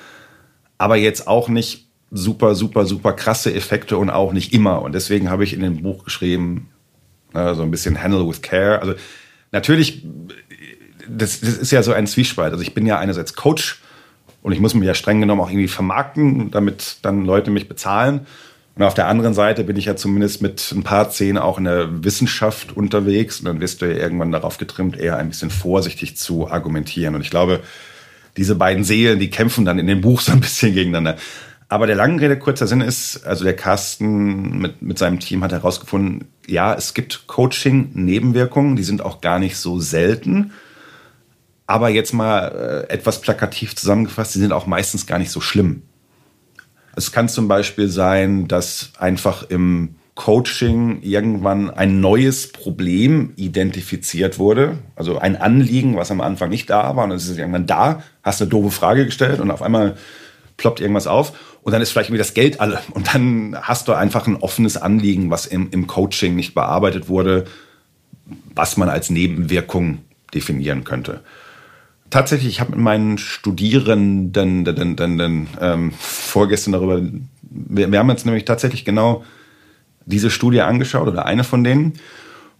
Aber jetzt auch nicht super, super, super krasse Effekte und auch nicht immer. Und deswegen habe ich in dem Buch geschrieben, äh, so ein bisschen Handle with Care. Also natürlich, das, das ist ja so ein Zwiespalt. Also ich bin ja einerseits Coach und ich muss mich ja streng genommen auch irgendwie vermarkten, damit dann Leute mich bezahlen. Und auf der anderen Seite bin ich ja zumindest mit ein paar Zehn auch in der Wissenschaft unterwegs. Und dann wirst du ja irgendwann darauf getrimmt, eher ein bisschen vorsichtig zu argumentieren. Und ich glaube, diese beiden Seelen, die kämpfen dann in dem Buch so ein bisschen gegeneinander. Aber der langen Rede, kurzer Sinn ist, also der Carsten mit, mit seinem Team hat herausgefunden, ja, es gibt Coaching-Nebenwirkungen, die sind auch gar nicht so selten. Aber jetzt mal äh, etwas plakativ zusammengefasst, die sind auch meistens gar nicht so schlimm. Es kann zum Beispiel sein, dass einfach im Coaching irgendwann ein neues Problem identifiziert wurde. Also ein Anliegen, was am Anfang nicht da war und es ist irgendwann da, hast eine doofe Frage gestellt und auf einmal ploppt irgendwas auf und dann ist vielleicht irgendwie das Geld alle. Und dann hast du einfach ein offenes Anliegen, was im, im Coaching nicht bearbeitet wurde, was man als Nebenwirkung definieren könnte. Tatsächlich, ich habe mit meinen Studierenden dann, dann, dann, ähm, vorgestern darüber, wir, wir haben uns nämlich tatsächlich genau diese Studie angeschaut oder eine von denen.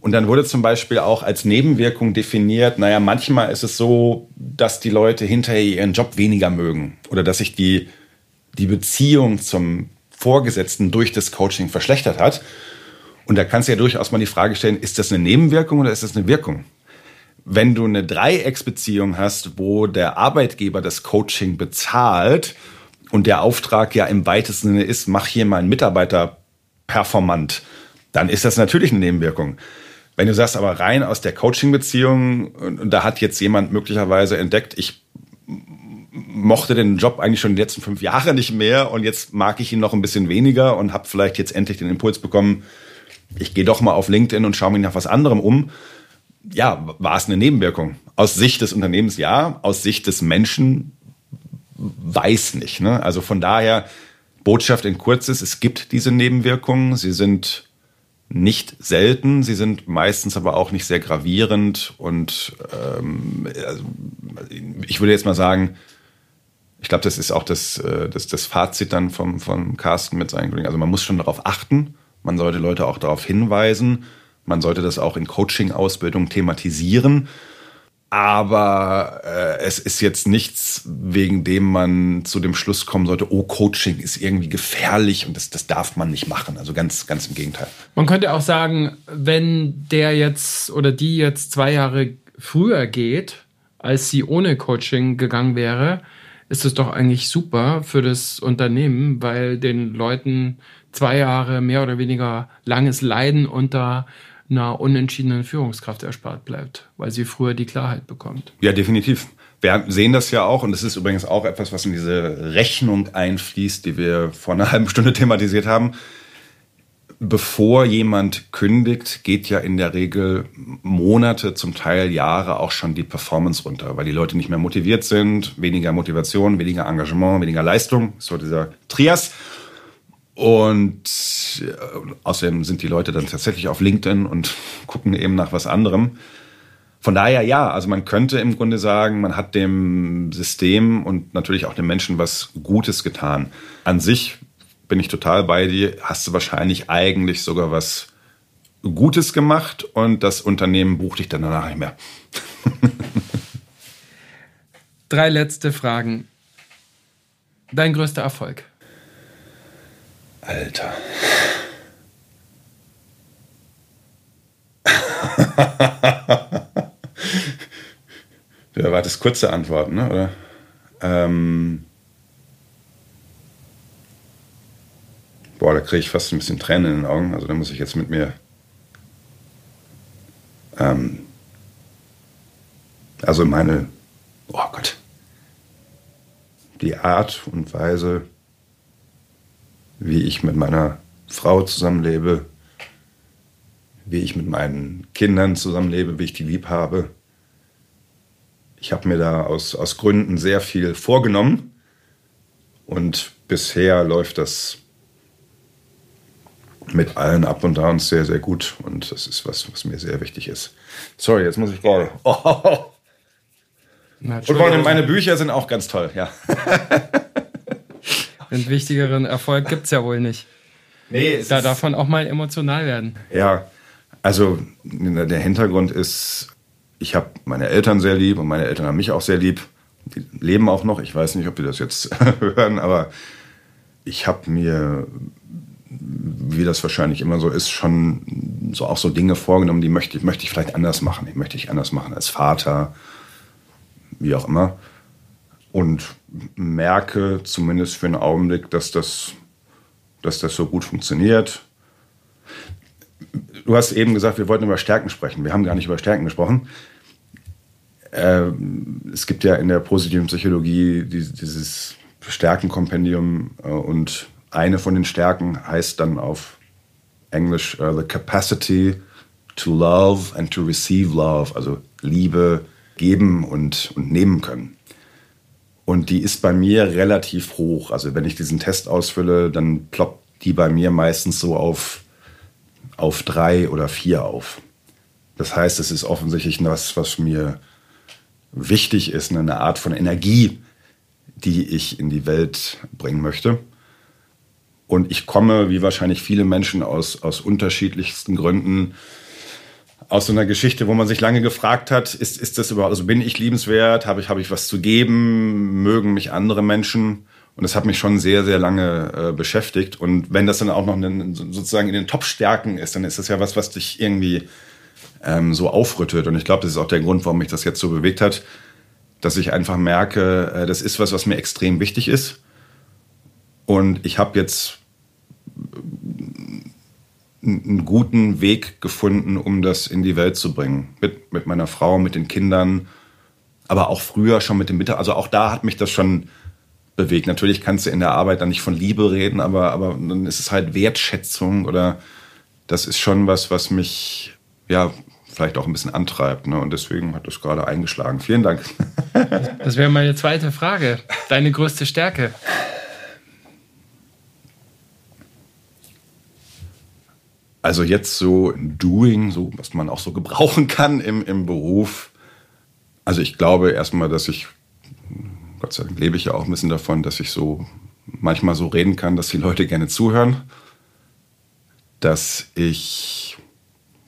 Und dann wurde zum Beispiel auch als Nebenwirkung definiert, naja, manchmal ist es so, dass die Leute hinterher ihren Job weniger mögen oder dass sich die die Beziehung zum Vorgesetzten durch das Coaching verschlechtert hat. Und da kannst du ja durchaus mal die Frage stellen, ist das eine Nebenwirkung oder ist das eine Wirkung? Wenn du eine Dreiecksbeziehung hast, wo der Arbeitgeber das Coaching bezahlt und der Auftrag ja im weitesten Sinne ist, mach hier mal einen Mitarbeiter performant, dann ist das natürlich eine Nebenwirkung. Wenn du sagst aber rein aus der Coaching-Beziehung da hat jetzt jemand möglicherweise entdeckt, ich mochte den Job eigentlich schon die letzten fünf Jahre nicht mehr und jetzt mag ich ihn noch ein bisschen weniger und habe vielleicht jetzt endlich den Impuls bekommen, ich gehe doch mal auf LinkedIn und schaue mich nach was anderem um. Ja, war es eine Nebenwirkung? Aus Sicht des Unternehmens ja, aus Sicht des Menschen weiß nicht. Ne? Also von daher, Botschaft in kurzes, es gibt diese Nebenwirkungen, sie sind nicht selten, sie sind meistens aber auch nicht sehr gravierend und ähm, also ich würde jetzt mal sagen, ich glaube, das ist auch das, äh, das, das Fazit dann vom, vom Carsten mit seinen Kollegen. Also man muss schon darauf achten, man sollte Leute auch darauf hinweisen, man sollte das auch in Coaching-Ausbildung thematisieren. Aber äh, es ist jetzt nichts, wegen dem man zu dem Schluss kommen sollte, oh, Coaching ist irgendwie gefährlich und das, das darf man nicht machen. Also ganz, ganz im Gegenteil. Man könnte auch sagen, wenn der jetzt oder die jetzt zwei Jahre früher geht, als sie ohne Coaching gegangen wäre, ist es doch eigentlich super für das Unternehmen, weil den Leuten zwei Jahre mehr oder weniger langes Leiden unter einer unentschiedenen Führungskraft erspart bleibt, weil sie früher die Klarheit bekommt. Ja, definitiv. Wir sehen das ja auch und das ist übrigens auch etwas, was in diese Rechnung einfließt, die wir vor einer halben Stunde thematisiert haben. Bevor jemand kündigt, geht ja in der Regel Monate, zum Teil Jahre auch schon die Performance runter, weil die Leute nicht mehr motiviert sind, weniger Motivation, weniger Engagement, weniger Leistung, so dieser Trias. Und äh, außerdem sind die Leute dann tatsächlich auf LinkedIn und gucken eben nach was anderem. Von daher ja, also man könnte im Grunde sagen, man hat dem System und natürlich auch dem Menschen was Gutes getan. An sich bin ich total bei dir, hast du wahrscheinlich eigentlich sogar was Gutes gemacht und das Unternehmen bucht dich dann danach nicht mehr. Drei letzte Fragen. Dein größter Erfolg? Alter. war das kurze Antwort, ne? Oder? Ähm Boah, da kriege ich fast ein bisschen Tränen in den Augen. Also da muss ich jetzt mit mir. Ähm, also meine. Oh Gott. Die Art und Weise, wie ich mit meiner Frau zusammenlebe, wie ich mit meinen Kindern zusammenlebe, wie ich die lieb habe. Ich habe mir da aus, aus Gründen sehr viel vorgenommen und bisher läuft das mit allen Up und Downs sehr, sehr gut. Und das ist was, was mir sehr wichtig ist. Sorry, jetzt muss ich gerade. Oh. Und meine Bücher sind auch ganz toll, ja. Einen wichtigeren Erfolg gibt es ja wohl nicht. Nee, da darf man auch mal emotional werden. Ja, also der Hintergrund ist, ich habe meine Eltern sehr lieb und meine Eltern haben mich auch sehr lieb. Die leben auch noch. Ich weiß nicht, ob die das jetzt hören, aber ich habe mir wie das wahrscheinlich immer so ist, schon so auch so Dinge vorgenommen, die möchte, möchte ich vielleicht anders machen. Die möchte ich anders machen als Vater, wie auch immer. Und merke zumindest für einen Augenblick, dass das, dass das so gut funktioniert. Du hast eben gesagt, wir wollten über Stärken sprechen. Wir haben gar nicht über Stärken gesprochen. Äh, es gibt ja in der positiven Psychologie dieses Stärkenkompendium äh, und eine von den Stärken heißt dann auf Englisch uh, the capacity to love and to receive love, also Liebe geben und, und nehmen können. Und die ist bei mir relativ hoch. Also wenn ich diesen Test ausfülle, dann ploppt die bei mir meistens so auf, auf drei oder vier auf. Das heißt, es ist offensichtlich was, was mir wichtig ist, eine Art von Energie, die ich in die Welt bringen möchte. Und ich komme, wie wahrscheinlich viele Menschen, aus, aus unterschiedlichsten Gründen aus so einer Geschichte, wo man sich lange gefragt hat, ist, ist das überhaupt, also bin ich liebenswert, habe ich, habe ich was zu geben, mögen mich andere Menschen? Und das hat mich schon sehr, sehr lange äh, beschäftigt. Und wenn das dann auch noch eine, sozusagen in den Top-Stärken ist, dann ist das ja was, was dich irgendwie ähm, so aufrüttelt. Und ich glaube, das ist auch der Grund, warum mich das jetzt so bewegt hat, dass ich einfach merke, äh, das ist was, was mir extrem wichtig ist. Und ich habe jetzt einen guten Weg gefunden, um das in die Welt zu bringen. Mit, mit meiner Frau, mit den Kindern, aber auch früher schon mit dem Mittag. Also auch da hat mich das schon bewegt. Natürlich kannst du in der Arbeit dann nicht von Liebe reden, aber, aber dann ist es halt Wertschätzung oder das ist schon was, was mich ja vielleicht auch ein bisschen antreibt. Ne? Und deswegen hat das gerade eingeschlagen. Vielen Dank. Das wäre meine zweite Frage. Deine größte Stärke? Also jetzt so Doing, so was man auch so gebrauchen kann im, im Beruf. Also ich glaube erstmal, dass ich, Gott sei Dank lebe ich ja auch ein bisschen davon, dass ich so manchmal so reden kann, dass die Leute gerne zuhören. Dass ich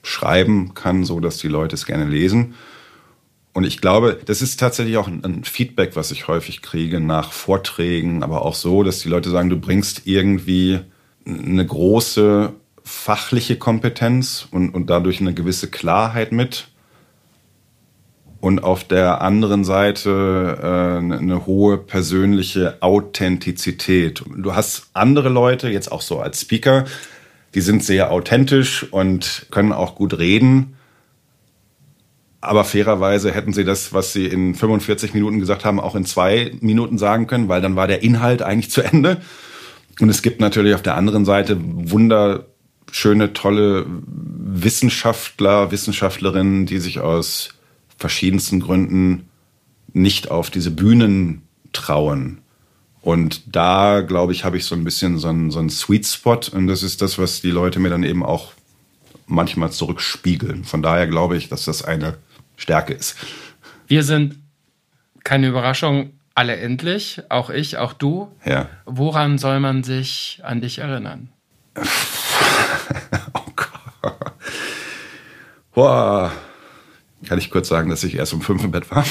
schreiben kann, so dass die Leute es gerne lesen. Und ich glaube, das ist tatsächlich auch ein Feedback, was ich häufig kriege nach Vorträgen, aber auch so, dass die Leute sagen, du bringst irgendwie eine große fachliche Kompetenz und, und dadurch eine gewisse Klarheit mit. Und auf der anderen Seite äh, eine hohe persönliche Authentizität. Du hast andere Leute, jetzt auch so als Speaker, die sind sehr authentisch und können auch gut reden. Aber fairerweise hätten sie das, was sie in 45 Minuten gesagt haben, auch in zwei Minuten sagen können, weil dann war der Inhalt eigentlich zu Ende. Und es gibt natürlich auf der anderen Seite Wunder schöne, tolle Wissenschaftler, Wissenschaftlerinnen, die sich aus verschiedensten Gründen nicht auf diese Bühnen trauen. Und da, glaube ich, habe ich so ein bisschen so einen, so einen Sweet Spot. Und das ist das, was die Leute mir dann eben auch manchmal zurückspiegeln. Von daher glaube ich, dass das eine Stärke ist. Wir sind, keine Überraschung, alle endlich. Auch ich, auch du. Ja. Woran soll man sich an dich erinnern? oh Gott. Boah. Kann ich kurz sagen, dass ich erst um fünf im Bett war?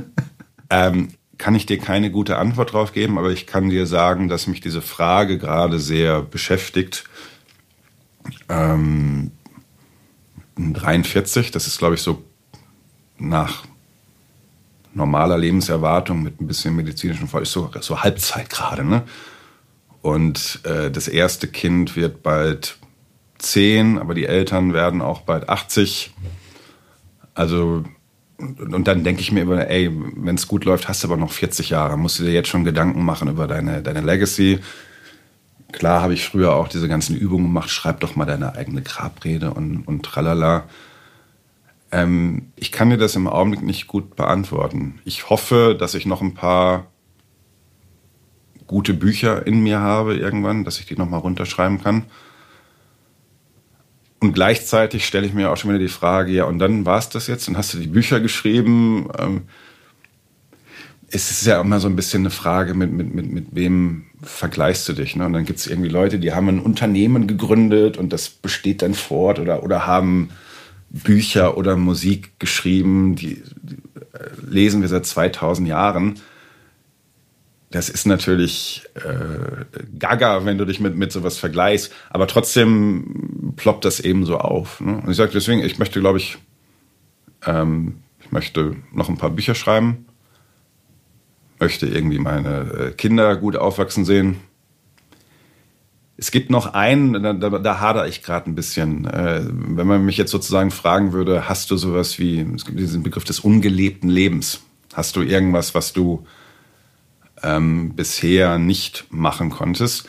ähm, kann ich dir keine gute Antwort drauf geben, aber ich kann dir sagen, dass mich diese Frage gerade sehr beschäftigt. Ähm, 43, das ist, glaube ich, so nach normaler Lebenserwartung mit ein bisschen medizinischen Fall, ist so, so Halbzeit gerade. Ne? Und äh, das erste Kind wird bald 10, aber die Eltern werden auch bald 80. Also und dann denke ich mir immer, ey, wenn es gut läuft, hast du aber noch 40 Jahre. Musst du dir jetzt schon Gedanken machen über deine, deine Legacy. Klar habe ich früher auch diese ganzen Übungen gemacht, schreib doch mal deine eigene Grabrede und, und tralala. Ähm, ich kann dir das im Augenblick nicht gut beantworten. Ich hoffe, dass ich noch ein paar gute Bücher in mir habe irgendwann, dass ich die nochmal runterschreiben kann. Und gleichzeitig stelle ich mir auch schon wieder die Frage, ja, und dann war es das jetzt? Dann hast du die Bücher geschrieben. Ähm, es ist ja immer so ein bisschen eine Frage, mit, mit, mit, mit wem vergleichst du dich? Ne? Und dann gibt es irgendwie Leute, die haben ein Unternehmen gegründet und das besteht dann fort oder, oder haben Bücher oder Musik geschrieben, die, die äh, lesen wir seit 2000 Jahren das ist natürlich äh, gaga, wenn du dich mit, mit sowas vergleichst, aber trotzdem ploppt das eben so auf. Ne? Und ich sage deswegen, ich möchte, glaube ich, ähm, ich möchte noch ein paar Bücher schreiben, möchte irgendwie meine äh, Kinder gut aufwachsen sehen. Es gibt noch einen, da, da, da hadere ich gerade ein bisschen. Äh, wenn man mich jetzt sozusagen fragen würde, hast du sowas wie, es gibt diesen Begriff des ungelebten Lebens. Hast du irgendwas, was du ähm, bisher nicht machen konntest.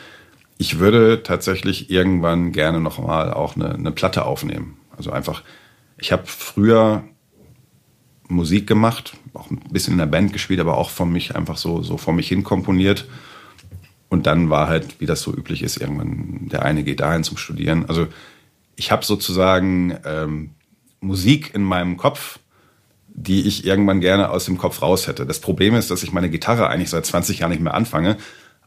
Ich würde tatsächlich irgendwann gerne noch mal auch eine, eine Platte aufnehmen. Also einfach, ich habe früher Musik gemacht, auch ein bisschen in der Band gespielt, aber auch von mich einfach so, so vor mich hin komponiert. Und dann war halt, wie das so üblich ist, irgendwann der eine geht dahin zum Studieren. Also ich habe sozusagen ähm, Musik in meinem Kopf, die ich irgendwann gerne aus dem Kopf raus hätte. Das Problem ist, dass ich meine Gitarre eigentlich seit 20 Jahren nicht mehr anfange.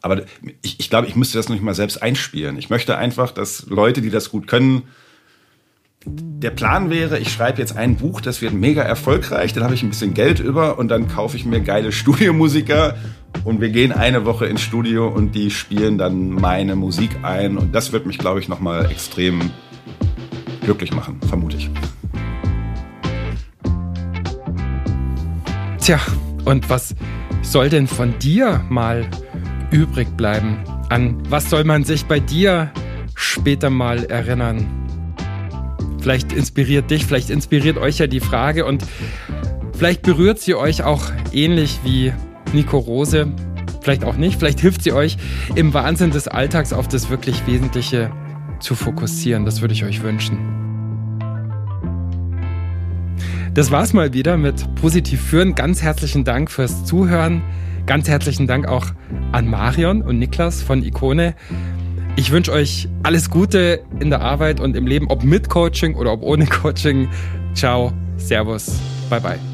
Aber ich, ich glaube, ich müsste das noch nicht mal selbst einspielen. Ich möchte einfach, dass Leute, die das gut können, der Plan wäre, ich schreibe jetzt ein Buch, das wird mega erfolgreich, dann habe ich ein bisschen Geld über und dann kaufe ich mir geile Studiomusiker und wir gehen eine Woche ins Studio und die spielen dann meine Musik ein und das wird mich, glaube ich, nochmal extrem glücklich machen, vermute ich. Tja, und was soll denn von dir mal übrig bleiben? An was soll man sich bei dir später mal erinnern? Vielleicht inspiriert dich, vielleicht inspiriert euch ja die Frage und vielleicht berührt sie euch auch ähnlich wie Nico Rose. Vielleicht auch nicht, vielleicht hilft sie euch im Wahnsinn des Alltags auf das wirklich Wesentliche zu fokussieren. Das würde ich euch wünschen. Das war's mal wieder mit Positiv führen. Ganz herzlichen Dank fürs Zuhören. Ganz herzlichen Dank auch an Marion und Niklas von Ikone. Ich wünsche euch alles Gute in der Arbeit und im Leben, ob mit Coaching oder ob ohne Coaching. Ciao, Servus, bye bye.